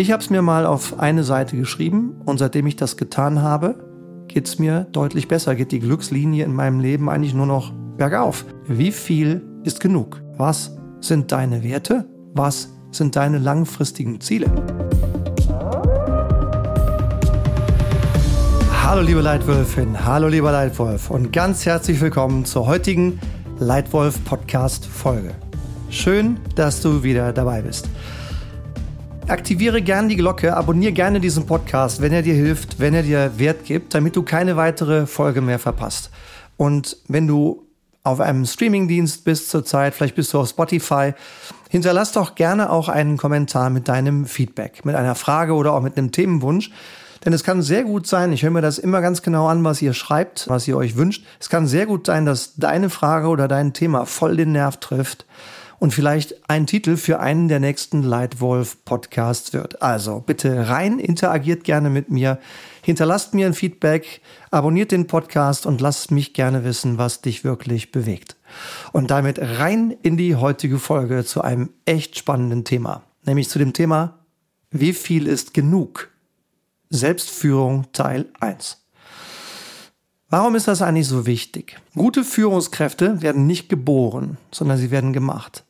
Ich habe es mir mal auf eine Seite geschrieben und seitdem ich das getan habe, geht es mir deutlich besser, geht die Glückslinie in meinem Leben eigentlich nur noch bergauf. Wie viel ist genug? Was sind deine Werte? Was sind deine langfristigen Ziele? Hallo liebe Leitwölfin, hallo lieber Leitwolf und ganz herzlich willkommen zur heutigen Leitwolf Podcast Folge. Schön, dass du wieder dabei bist. Aktiviere gerne die Glocke, abonniere gerne diesen Podcast, wenn er dir hilft, wenn er dir Wert gibt, damit du keine weitere Folge mehr verpasst. Und wenn du auf einem Streamingdienst bist zurzeit, vielleicht bist du auf Spotify, hinterlass doch gerne auch einen Kommentar mit deinem Feedback, mit einer Frage oder auch mit einem Themenwunsch. Denn es kann sehr gut sein, ich höre mir das immer ganz genau an, was ihr schreibt, was ihr euch wünscht. Es kann sehr gut sein, dass deine Frage oder dein Thema voll den Nerv trifft und vielleicht ein Titel für einen der nächsten Lightwolf Podcasts wird. Also bitte rein, interagiert gerne mit mir, hinterlasst mir ein Feedback, abonniert den Podcast und lasst mich gerne wissen, was dich wirklich bewegt. Und damit rein in die heutige Folge zu einem echt spannenden Thema, nämlich zu dem Thema, wie viel ist genug? Selbstführung Teil 1. Warum ist das eigentlich so wichtig? Gute Führungskräfte werden nicht geboren, sondern sie werden gemacht.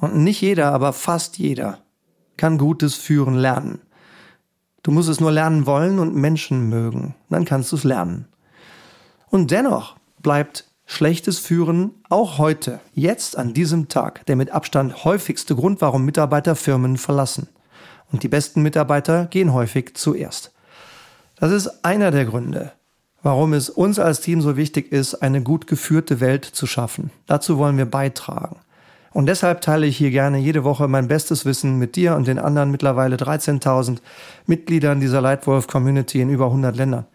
Und nicht jeder, aber fast jeder kann gutes Führen lernen. Du musst es nur lernen wollen und Menschen mögen. Dann kannst du es lernen. Und dennoch bleibt schlechtes Führen auch heute, jetzt an diesem Tag, der mit Abstand häufigste Grund, warum Mitarbeiter Firmen verlassen. Und die besten Mitarbeiter gehen häufig zuerst. Das ist einer der Gründe, warum es uns als Team so wichtig ist, eine gut geführte Welt zu schaffen. Dazu wollen wir beitragen. Und deshalb teile ich hier gerne jede Woche mein bestes Wissen mit dir und den anderen mittlerweile 13.000 Mitgliedern dieser Lightwolf Community in über 100 Ländern.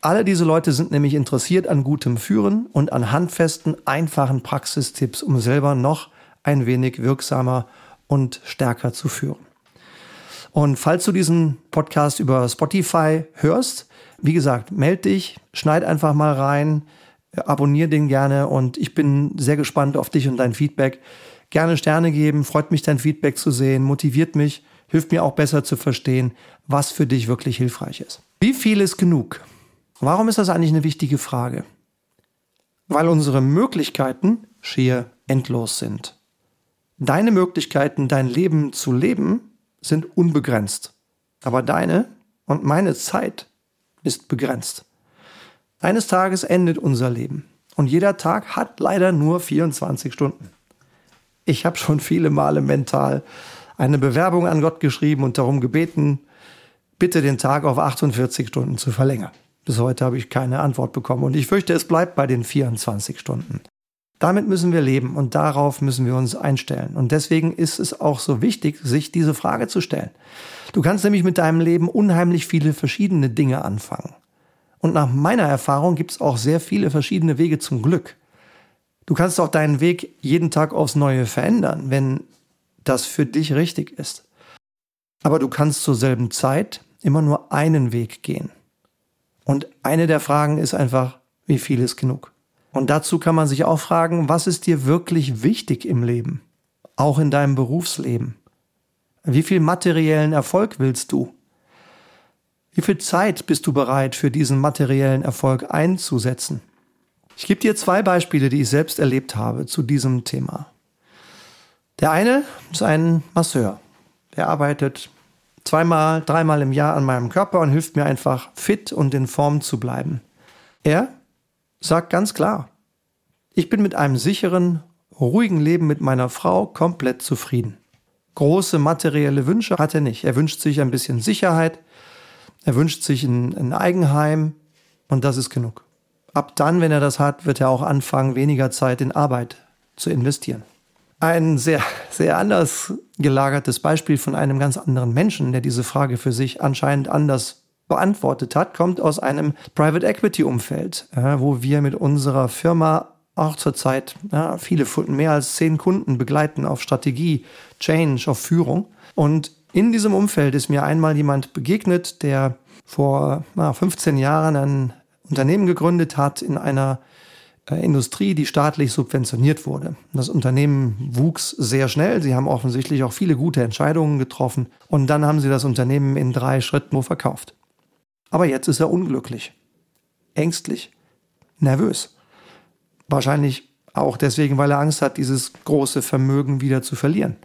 Alle diese Leute sind nämlich interessiert an gutem Führen und an handfesten, einfachen Praxistipps, um selber noch ein wenig wirksamer und stärker zu führen. Und falls du diesen Podcast über Spotify hörst, wie gesagt, meld dich, schneid einfach mal rein, abonniere den gerne und ich bin sehr gespannt auf dich und dein Feedback. Gerne Sterne geben, freut mich dein Feedback zu sehen, motiviert mich, hilft mir auch besser zu verstehen, was für dich wirklich hilfreich ist. Wie viel ist genug? Warum ist das eigentlich eine wichtige Frage? Weil unsere Möglichkeiten schier endlos sind. Deine Möglichkeiten, dein Leben zu leben, sind unbegrenzt. Aber deine und meine Zeit ist begrenzt. Eines Tages endet unser Leben und jeder Tag hat leider nur 24 Stunden. Ich habe schon viele Male mental eine Bewerbung an Gott geschrieben und darum gebeten, bitte den Tag auf 48 Stunden zu verlängern. Bis heute habe ich keine Antwort bekommen und ich fürchte, es bleibt bei den 24 Stunden. Damit müssen wir leben und darauf müssen wir uns einstellen. Und deswegen ist es auch so wichtig, sich diese Frage zu stellen. Du kannst nämlich mit deinem Leben unheimlich viele verschiedene Dinge anfangen. Und nach meiner Erfahrung gibt es auch sehr viele verschiedene Wege zum Glück. Du kannst auch deinen Weg jeden Tag aufs Neue verändern, wenn das für dich richtig ist. Aber du kannst zur selben Zeit immer nur einen Weg gehen. Und eine der Fragen ist einfach, wie viel ist genug? Und dazu kann man sich auch fragen, was ist dir wirklich wichtig im Leben? Auch in deinem Berufsleben? Wie viel materiellen Erfolg willst du? Wie viel Zeit bist du bereit für diesen materiellen Erfolg einzusetzen? Ich gebe dir zwei Beispiele, die ich selbst erlebt habe zu diesem Thema. Der eine ist ein Masseur. Der arbeitet zweimal, dreimal im Jahr an meinem Körper und hilft mir einfach fit und in Form zu bleiben. Er sagt ganz klar, ich bin mit einem sicheren, ruhigen Leben mit meiner Frau komplett zufrieden. Große materielle Wünsche hat er nicht. Er wünscht sich ein bisschen Sicherheit, er wünscht sich ein, ein Eigenheim und das ist genug. Ab dann, wenn er das hat, wird er auch anfangen, weniger Zeit in Arbeit zu investieren. Ein sehr, sehr anders gelagertes Beispiel von einem ganz anderen Menschen, der diese Frage für sich anscheinend anders beantwortet hat, kommt aus einem Private Equity Umfeld, wo wir mit unserer Firma auch zurzeit ja, viele, mehr als zehn Kunden begleiten auf Strategie, Change, auf Führung. Und in diesem Umfeld ist mir einmal jemand begegnet, der vor na, 15 Jahren ein Unternehmen gegründet hat in einer äh, Industrie, die staatlich subventioniert wurde. Das Unternehmen wuchs sehr schnell. Sie haben offensichtlich auch viele gute Entscheidungen getroffen. Und dann haben sie das Unternehmen in drei Schritten nur verkauft. Aber jetzt ist er unglücklich, ängstlich, nervös. Wahrscheinlich auch deswegen, weil er Angst hat, dieses große Vermögen wieder zu verlieren.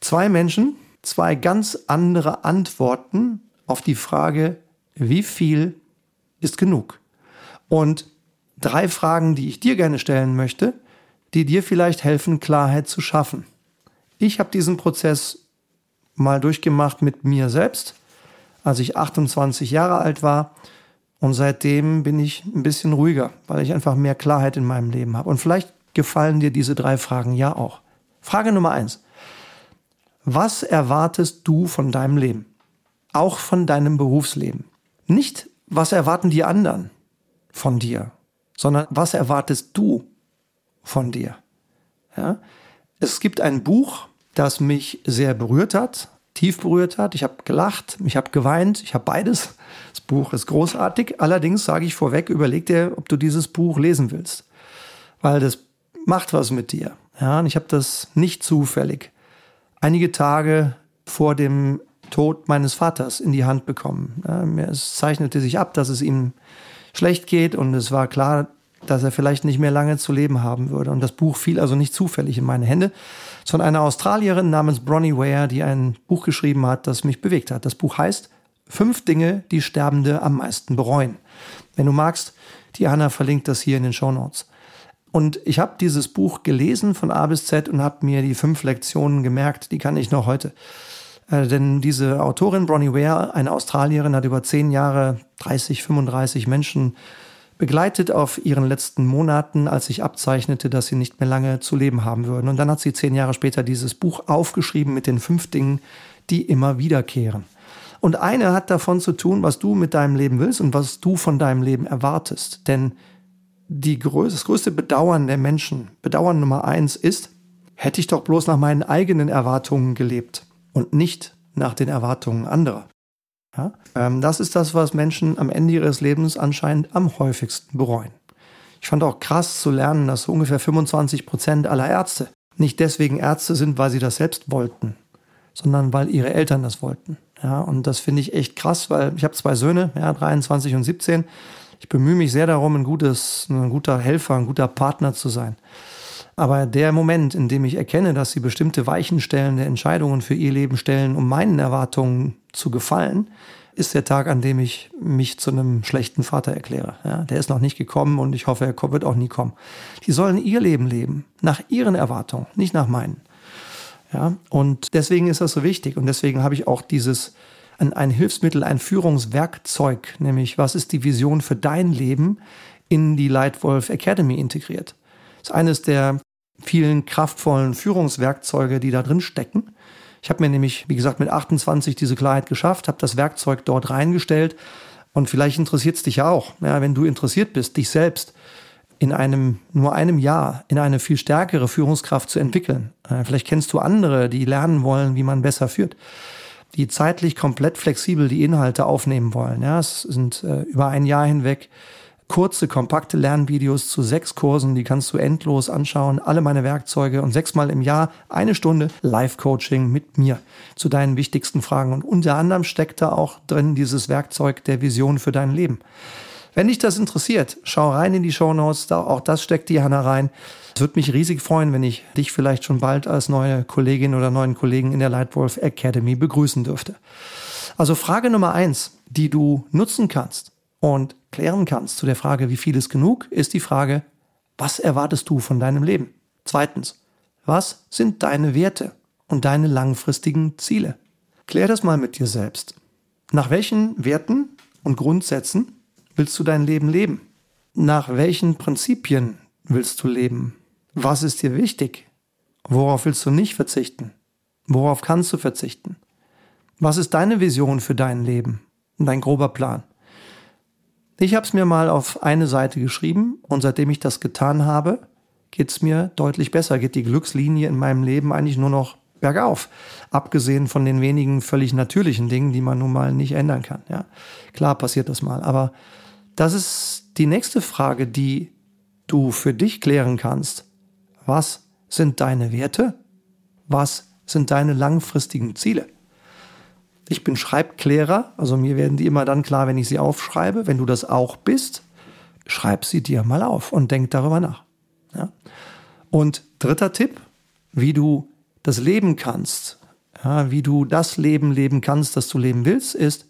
Zwei Menschen, zwei ganz andere Antworten auf die Frage, wie viel ist genug? Und drei Fragen, die ich dir gerne stellen möchte, die dir vielleicht helfen, Klarheit zu schaffen. Ich habe diesen Prozess mal durchgemacht mit mir selbst, als ich 28 Jahre alt war. Und seitdem bin ich ein bisschen ruhiger, weil ich einfach mehr Klarheit in meinem Leben habe. Und vielleicht gefallen dir diese drei Fragen ja auch. Frage Nummer eins. Was erwartest du von deinem Leben? Auch von deinem Berufsleben. Nicht, was erwarten die anderen von dir, sondern was erwartest du von dir? Ja? Es gibt ein Buch, das mich sehr berührt hat, tief berührt hat. Ich habe gelacht, ich habe geweint, ich habe beides. Das Buch ist großartig. Allerdings sage ich vorweg, überleg dir, ob du dieses Buch lesen willst, weil das macht was mit dir. Ja, und ich habe das nicht zufällig einige Tage vor dem Tod meines Vaters in die Hand bekommen. Es zeichnete sich ab, dass es ihm schlecht geht und es war klar, dass er vielleicht nicht mehr lange zu leben haben würde. Und das Buch fiel also nicht zufällig in meine Hände, sondern einer Australierin namens Bronnie Ware, die ein Buch geschrieben hat, das mich bewegt hat. Das Buch heißt Fünf Dinge, die Sterbende am meisten bereuen. Wenn du magst, Diana verlinkt das hier in den Show Notes. Und ich habe dieses Buch gelesen von A bis Z und habe mir die fünf Lektionen gemerkt, die kann ich noch heute. Äh, denn diese Autorin Bronnie Ware, eine Australierin, hat über zehn Jahre 30, 35 Menschen begleitet auf ihren letzten Monaten, als sich abzeichnete, dass sie nicht mehr lange zu leben haben würden. Und dann hat sie zehn Jahre später dieses Buch aufgeschrieben mit den fünf Dingen, die immer wiederkehren. Und eine hat davon zu tun, was du mit deinem Leben willst und was du von deinem Leben erwartest. Denn die größte, das größte Bedauern der Menschen, Bedauern Nummer eins ist, hätte ich doch bloß nach meinen eigenen Erwartungen gelebt und nicht nach den Erwartungen anderer. Ja? Ähm, das ist das, was Menschen am Ende ihres Lebens anscheinend am häufigsten bereuen. Ich fand auch krass zu lernen, dass so ungefähr 25 Prozent aller Ärzte nicht deswegen Ärzte sind, weil sie das selbst wollten, sondern weil ihre Eltern das wollten. Ja, und das finde ich echt krass, weil ich habe zwei Söhne, ja, 23 und 17. Ich bemühe mich sehr darum, ein, gutes, ein guter Helfer, ein guter Partner zu sein. Aber der Moment, in dem ich erkenne, dass sie bestimmte weichenstellende Entscheidungen für ihr Leben stellen, um meinen Erwartungen zu gefallen, ist der Tag, an dem ich mich zu einem schlechten Vater erkläre. Ja, der ist noch nicht gekommen und ich hoffe, er wird auch nie kommen. Die sollen ihr Leben leben, nach ihren Erwartungen, nicht nach meinen. Ja, und deswegen ist das so wichtig und deswegen habe ich auch dieses ein, ein Hilfsmittel, ein Führungswerkzeug, nämlich was ist die Vision für dein Leben in die Lightwolf Academy integriert. Das ist eines der vielen kraftvollen Führungswerkzeuge, die da drin stecken. Ich habe mir nämlich, wie gesagt, mit 28 diese Klarheit geschafft, habe das Werkzeug dort reingestellt und vielleicht interessiert es dich ja auch. Ja, wenn du interessiert bist, dich selbst in einem nur einem Jahr in eine viel stärkere Führungskraft zu entwickeln. Äh, vielleicht kennst du andere, die lernen wollen, wie man besser führt, die zeitlich komplett flexibel die Inhalte aufnehmen wollen. Ja, es sind äh, über ein Jahr hinweg kurze, kompakte Lernvideos zu sechs Kursen, die kannst du endlos anschauen, alle meine Werkzeuge und sechsmal im Jahr eine Stunde Live-Coaching mit mir zu deinen wichtigsten Fragen. Und unter anderem steckt da auch drin dieses Werkzeug der Vision für dein Leben. Wenn dich das interessiert, schau rein in die Show Notes, da auch das steckt die Hanna rein. Es würde mich riesig freuen, wenn ich dich vielleicht schon bald als neue Kollegin oder neuen Kollegen in der Lightwolf Academy begrüßen dürfte. Also Frage Nummer eins, die du nutzen kannst, und klären kannst zu der Frage, wie viel ist genug, ist die Frage, was erwartest du von deinem Leben? Zweitens, was sind deine Werte und deine langfristigen Ziele? Klär das mal mit dir selbst. Nach welchen Werten und Grundsätzen willst du dein Leben leben? Nach welchen Prinzipien willst du leben? Was ist dir wichtig? Worauf willst du nicht verzichten? Worauf kannst du verzichten? Was ist deine Vision für dein Leben dein grober Plan? Ich habe es mir mal auf eine Seite geschrieben und seitdem ich das getan habe, geht es mir deutlich besser, geht die Glückslinie in meinem Leben eigentlich nur noch bergauf. Abgesehen von den wenigen völlig natürlichen Dingen, die man nun mal nicht ändern kann. Ja, klar passiert das mal. Aber das ist die nächste Frage, die du für dich klären kannst, was sind deine Werte, was sind deine langfristigen Ziele. Ich bin Schreibklärer, also mir werden die immer dann klar, wenn ich sie aufschreibe. Wenn du das auch bist, schreib sie dir mal auf und denk darüber nach. Ja? Und dritter Tipp, wie du das leben kannst, ja, wie du das Leben leben kannst, das du leben willst, ist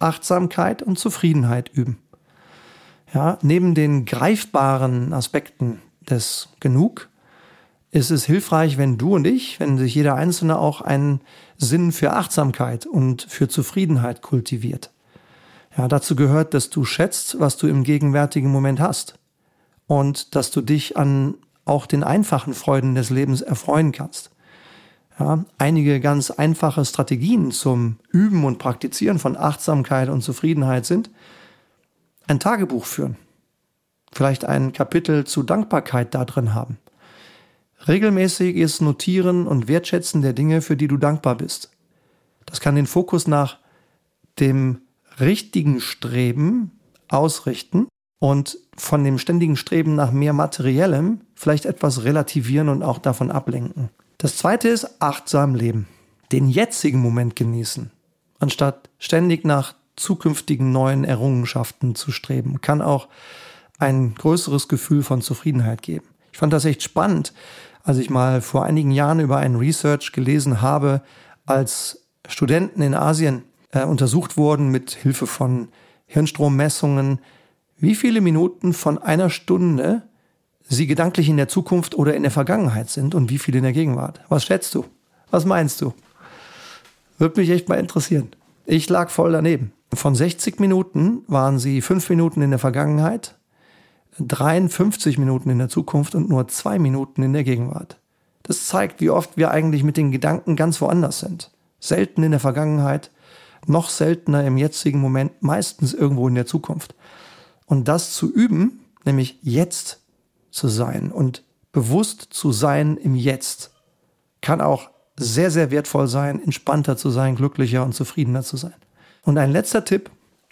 Achtsamkeit und Zufriedenheit üben. Ja, neben den greifbaren Aspekten des Genug ist es hilfreich, wenn du und ich, wenn sich jeder Einzelne auch einen Sinn für Achtsamkeit und für Zufriedenheit kultiviert. Ja, dazu gehört, dass du schätzt, was du im gegenwärtigen Moment hast und dass du dich an auch den einfachen Freuden des Lebens erfreuen kannst. Ja, einige ganz einfache Strategien zum Üben und Praktizieren von Achtsamkeit und Zufriedenheit sind ein Tagebuch führen, vielleicht ein Kapitel zu Dankbarkeit da drin haben, regelmäßiges Notieren und Wertschätzen der Dinge, für die du dankbar bist. Das kann den Fokus nach dem richtigen Streben ausrichten und von dem ständigen Streben nach mehr Materiellem vielleicht etwas relativieren und auch davon ablenken. Das zweite ist achtsam leben. Den jetzigen Moment genießen, anstatt ständig nach zukünftigen neuen Errungenschaften zu streben, kann auch ein größeres Gefühl von Zufriedenheit geben. Ich fand das echt spannend, als ich mal vor einigen Jahren über einen Research gelesen habe, als Studenten in Asien äh, untersucht wurden mit Hilfe von Hirnstrommessungen, wie viele Minuten von einer Stunde sie gedanklich in der Zukunft oder in der Vergangenheit sind und wie viele in der Gegenwart. Was schätzt du? Was meinst du? Würde mich echt mal interessieren. Ich lag voll daneben. Von 60 Minuten waren sie fünf Minuten in der Vergangenheit, 53 Minuten in der Zukunft und nur zwei Minuten in der Gegenwart. Das zeigt, wie oft wir eigentlich mit den Gedanken ganz woanders sind. Selten in der Vergangenheit, noch seltener im jetzigen Moment, meistens irgendwo in der Zukunft. Und das zu üben, nämlich jetzt zu sein und bewusst zu sein im Jetzt, kann auch sehr, sehr wertvoll sein, entspannter zu sein, glücklicher und zufriedener zu sein. Und ein letzter Tipp,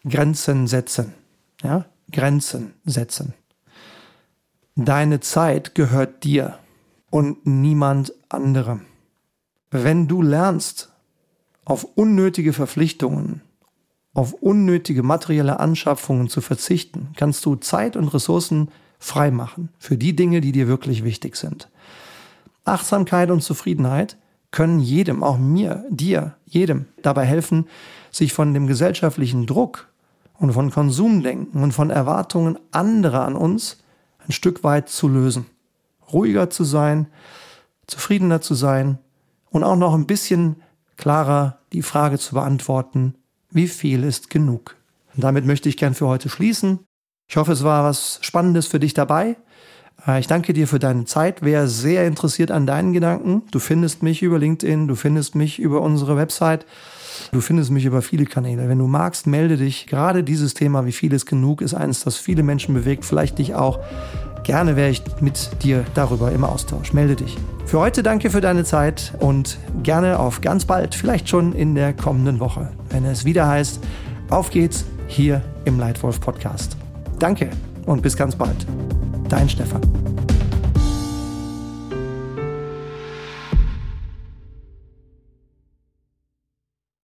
Grenzen setzen. Ja, Grenzen setzen. Deine Zeit gehört dir und niemand anderem. Wenn du lernst, auf unnötige Verpflichtungen, auf unnötige materielle Anschaffungen zu verzichten, kannst du Zeit und Ressourcen freimachen für die Dinge, die dir wirklich wichtig sind. Achtsamkeit und Zufriedenheit können jedem, auch mir, dir, jedem dabei helfen, sich von dem gesellschaftlichen Druck und von Konsumdenken und von Erwartungen anderer an uns ein Stück weit zu lösen. Ruhiger zu sein, zufriedener zu sein und auch noch ein bisschen klarer die Frage zu beantworten, wie viel ist genug? Und damit möchte ich gern für heute schließen. Ich hoffe, es war was Spannendes für dich dabei. Äh, ich danke dir für deine Zeit. Wer sehr interessiert an deinen Gedanken, du findest mich über LinkedIn, du findest mich über unsere Website, du findest mich über viele Kanäle. Wenn du magst, melde dich. Gerade dieses Thema, wie viel ist genug, ist eines, das viele Menschen bewegt, vielleicht dich auch. Gerne wäre ich mit dir darüber im Austausch. Melde dich. Für heute danke für deine Zeit und gerne auf ganz bald, vielleicht schon in der kommenden Woche, wenn es wieder heißt, auf geht's hier im Leitwolf Podcast. Danke und bis ganz bald. Dein Stefan.